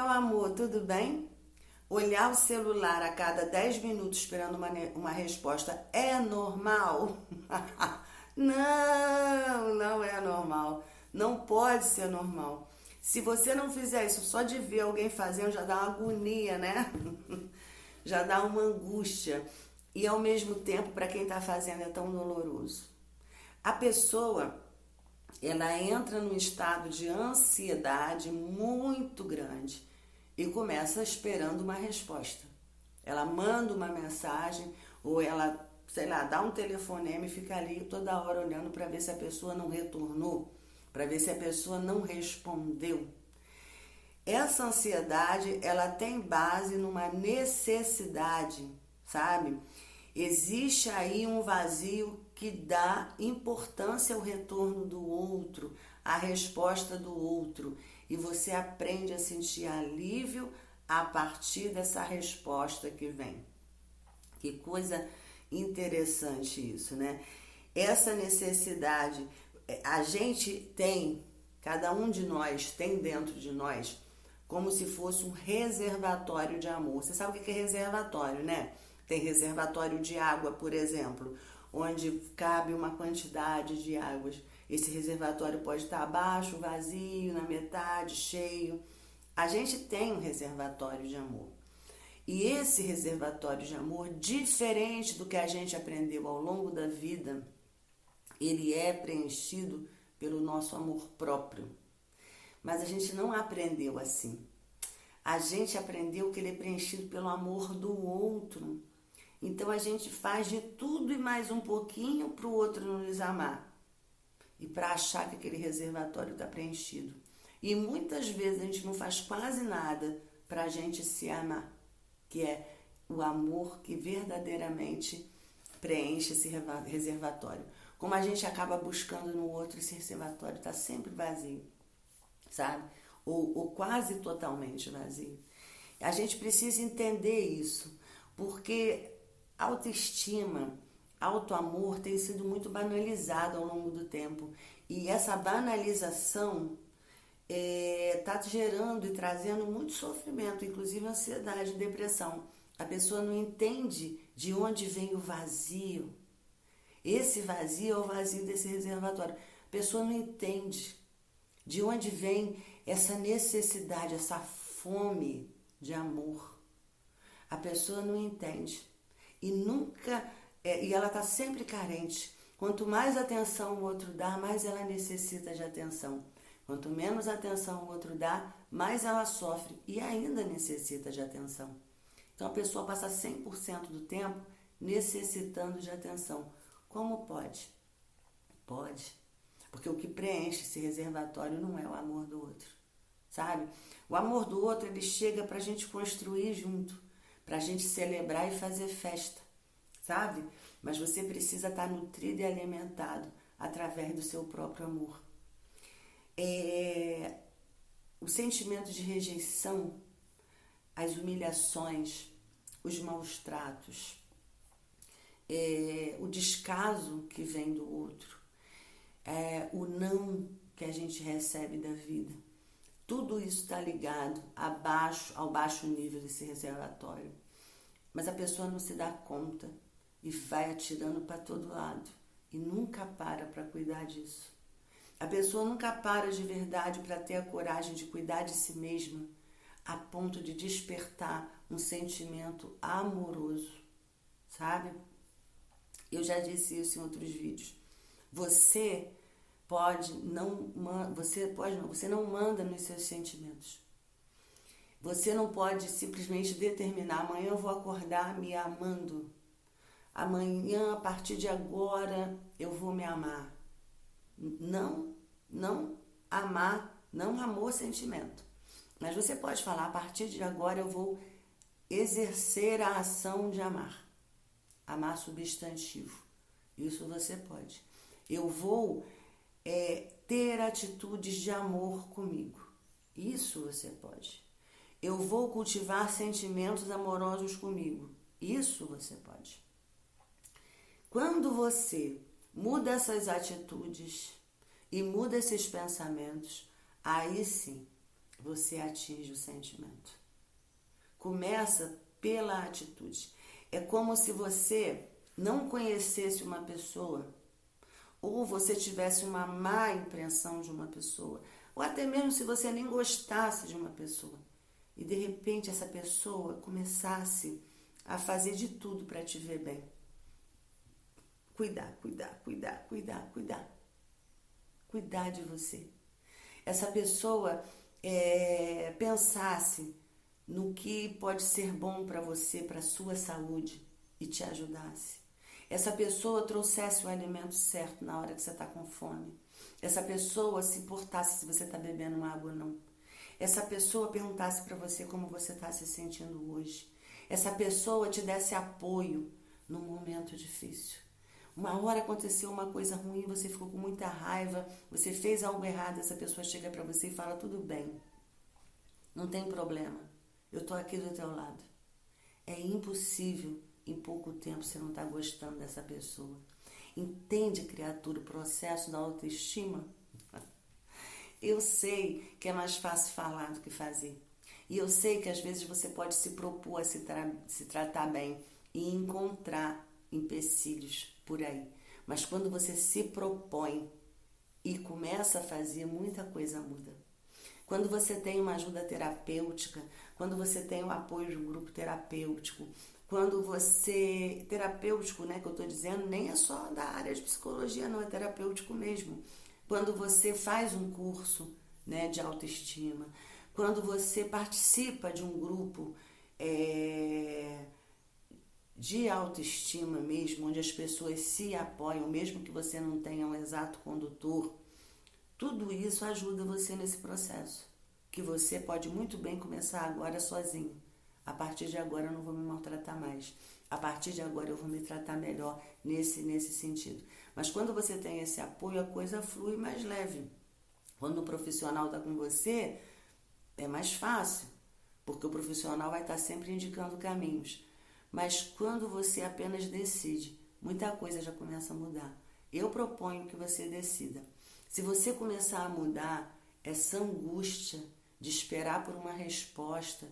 meu amor, tudo bem? Olhar o celular a cada 10 minutos esperando uma, uma resposta é normal? não, não é normal. Não pode ser normal. Se você não fizer isso só de ver alguém fazendo, já dá uma agonia, né? já dá uma angústia. E ao mesmo tempo, para quem está fazendo, é tão doloroso. A pessoa, ela entra num estado de ansiedade muito grande e começa esperando uma resposta. Ela manda uma mensagem ou ela, sei lá, dá um telefonema e fica ali toda hora olhando para ver se a pessoa não retornou, para ver se a pessoa não respondeu. Essa ansiedade, ela tem base numa necessidade, sabe? Existe aí um vazio que dá importância ao retorno do outro, à resposta do outro, e você aprende a sentir alívio a partir dessa resposta que vem. Que coisa interessante isso, né? Essa necessidade, é, a gente tem, cada um de nós tem dentro de nós, como se fosse um reservatório de amor. Você sabe o que é reservatório, né? Tem reservatório de água, por exemplo, onde cabe uma quantidade de águas. Esse reservatório pode estar abaixo, vazio, na metade, cheio. A gente tem um reservatório de amor. E esse reservatório de amor, diferente do que a gente aprendeu ao longo da vida, ele é preenchido pelo nosso amor próprio. Mas a gente não aprendeu assim. A gente aprendeu que ele é preenchido pelo amor do outro. Então a gente faz de tudo e mais um pouquinho para o outro nos amar e para achar que aquele reservatório está preenchido. E muitas vezes a gente não faz quase nada para a gente se amar, que é o amor que verdadeiramente preenche esse reservatório. Como a gente acaba buscando no outro, esse reservatório está sempre vazio, sabe? Ou, ou quase totalmente vazio. A gente precisa entender isso, porque autoestima auto-amor tem sido muito banalizado ao longo do tempo. E essa banalização está é, gerando e trazendo muito sofrimento, inclusive ansiedade, depressão. A pessoa não entende de onde vem o vazio. Esse vazio é o vazio desse reservatório. A pessoa não entende de onde vem essa necessidade, essa fome de amor. A pessoa não entende e nunca é, e ela está sempre carente. Quanto mais atenção o outro dá, mais ela necessita de atenção. Quanto menos atenção o outro dá, mais ela sofre e ainda necessita de atenção. Então a pessoa passa 100% do tempo necessitando de atenção. Como pode? Pode. Porque o que preenche esse reservatório não é o amor do outro, sabe? O amor do outro ele chega para a gente construir junto, para a gente celebrar e fazer festa sabe? Mas você precisa estar nutrido e alimentado através do seu próprio amor. É, o sentimento de rejeição, as humilhações, os maus tratos, é, o descaso que vem do outro, é, o não que a gente recebe da vida. Tudo isso está ligado abaixo, ao baixo nível desse reservatório. Mas a pessoa não se dá conta e vai atirando para todo lado e nunca para para cuidar disso. A pessoa nunca para de verdade para ter a coragem de cuidar de si mesma a ponto de despertar um sentimento amoroso, sabe? Eu já disse isso em outros vídeos. Você pode não você pode não, você não manda nos seus sentimentos. Você não pode simplesmente determinar amanhã eu vou acordar me amando amanhã, a partir de agora, eu vou me amar. Não, não amar, não amor sentimento. Mas você pode falar, a partir de agora eu vou exercer a ação de amar. Amar substantivo. Isso você pode. Eu vou é, ter atitudes de amor comigo. Isso você pode. Eu vou cultivar sentimentos amorosos comigo. Isso você pode. Quando você muda essas atitudes e muda esses pensamentos, aí sim você atinge o sentimento. Começa pela atitude. É como se você não conhecesse uma pessoa ou você tivesse uma má impressão de uma pessoa, ou até mesmo se você nem gostasse de uma pessoa e de repente essa pessoa começasse a fazer de tudo para te ver bem. Cuidar, cuidar, cuidar, cuidar, cuidar. Cuidar de você. Essa pessoa é, pensasse no que pode ser bom para você, para sua saúde e te ajudasse. Essa pessoa trouxesse o alimento certo na hora que você está com fome. Essa pessoa se importasse se você está bebendo água ou não. Essa pessoa perguntasse para você como você está se sentindo hoje. Essa pessoa te desse apoio num momento difícil. Uma hora aconteceu uma coisa ruim, você ficou com muita raiva, você fez algo errado, essa pessoa chega para você e fala: tudo bem, não tem problema, eu tô aqui do teu lado. É impossível em pouco tempo você não tá gostando dessa pessoa. Entende, criatura, o processo da autoestima? Eu sei que é mais fácil falar do que fazer. E eu sei que às vezes você pode se propor a se, tra se tratar bem e encontrar empecilhos por aí. Mas quando você se propõe e começa a fazer, muita coisa muda. Quando você tem uma ajuda terapêutica, quando você tem o apoio de um grupo terapêutico, quando você. terapêutico, né, que eu estou dizendo, nem é só da área de psicologia, não, é terapêutico mesmo. Quando você faz um curso né, de autoestima, quando você participa de um grupo é, de autoestima mesmo, onde as pessoas se apoiam, mesmo que você não tenha um exato condutor, tudo isso ajuda você nesse processo, que você pode muito bem começar agora sozinho. A partir de agora eu não vou me maltratar mais. A partir de agora eu vou me tratar melhor nesse nesse sentido. Mas quando você tem esse apoio, a coisa flui mais leve. Quando o profissional está com você, é mais fácil, porque o profissional vai estar tá sempre indicando caminhos. Mas quando você apenas decide, muita coisa já começa a mudar. Eu proponho que você decida. Se você começar a mudar essa angústia de esperar por uma resposta,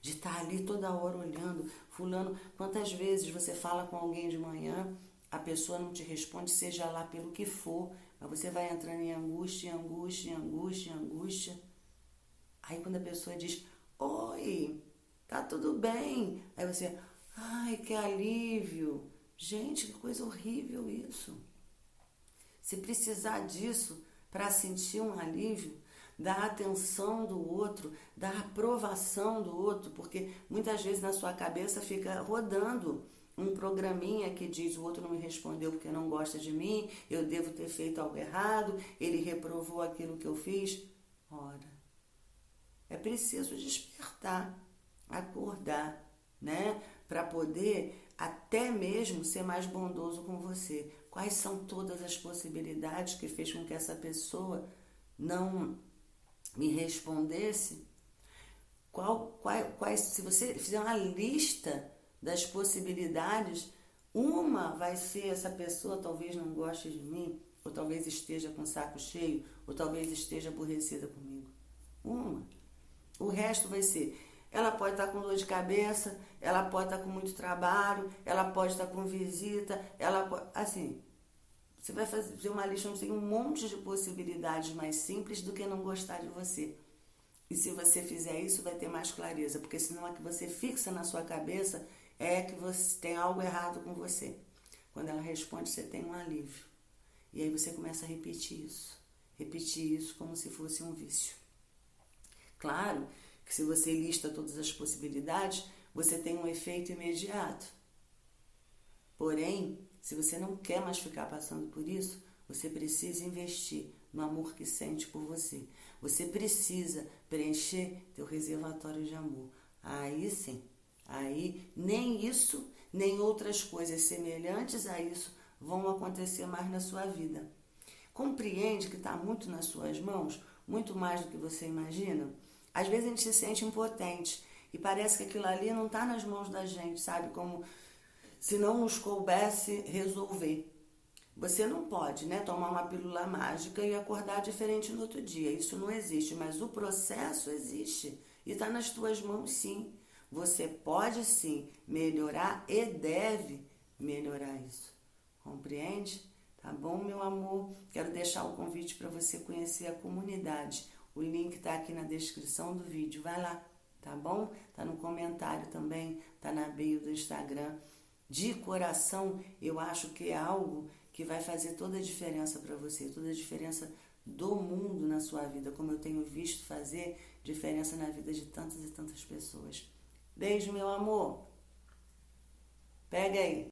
de estar ali toda hora olhando, fulano, quantas vezes você fala com alguém de manhã, a pessoa não te responde, seja lá pelo que for, mas você vai entrando em angústia, em angústia, em angústia, em angústia. Aí quando a pessoa diz, oi, tá tudo bem, aí você, Ai, que alívio! Gente, que coisa horrível isso. Se precisar disso para sentir um alívio, da atenção do outro, da aprovação do outro, porque muitas vezes na sua cabeça fica rodando um programinha que diz o outro não me respondeu porque não gosta de mim, eu devo ter feito algo errado, ele reprovou aquilo que eu fiz. Ora, é preciso despertar, acordar, né? para poder até mesmo ser mais bondoso com você. Quais são todas as possibilidades que fez com que essa pessoa não me respondesse? Qual, qual, quais, se você fizer uma lista das possibilidades, uma vai ser essa pessoa talvez não goste de mim, ou talvez esteja com o saco cheio, ou talvez esteja aborrecida comigo. Uma. O resto vai ser ela pode estar com dor de cabeça, ela pode estar com muito trabalho, ela pode estar com visita, ela pode. Assim, você vai fazer uma lista onde tem um monte de possibilidades mais simples do que não gostar de você. E se você fizer isso, vai ter mais clareza, porque senão a que você fixa na sua cabeça é que você tem algo errado com você. Quando ela responde, você tem um alívio. E aí você começa a repetir isso. Repetir isso como se fosse um vício. Claro que se você lista todas as possibilidades, você tem um efeito imediato. Porém, se você não quer mais ficar passando por isso, você precisa investir no amor que sente por você. Você precisa preencher teu reservatório de amor. Aí sim, aí nem isso, nem outras coisas semelhantes a isso vão acontecer mais na sua vida. Compreende que está muito nas suas mãos, muito mais do que você imagina? Às vezes a gente se sente impotente e parece que aquilo ali não está nas mãos da gente, sabe? Como se não nos coubesse resolver. Você não pode, né, tomar uma pílula mágica e acordar diferente no outro dia. Isso não existe, mas o processo existe e está nas tuas mãos, sim. Você pode sim melhorar e deve melhorar isso. Compreende? Tá bom, meu amor? Quero deixar o convite para você conhecer a comunidade. O link está aqui na descrição do vídeo. Vai lá, tá bom? Tá no comentário também, tá na bio do Instagram. De coração, eu acho que é algo que vai fazer toda a diferença para você, toda a diferença do mundo na sua vida, como eu tenho visto fazer diferença na vida de tantas e tantas pessoas. Beijo, meu amor. Pega aí.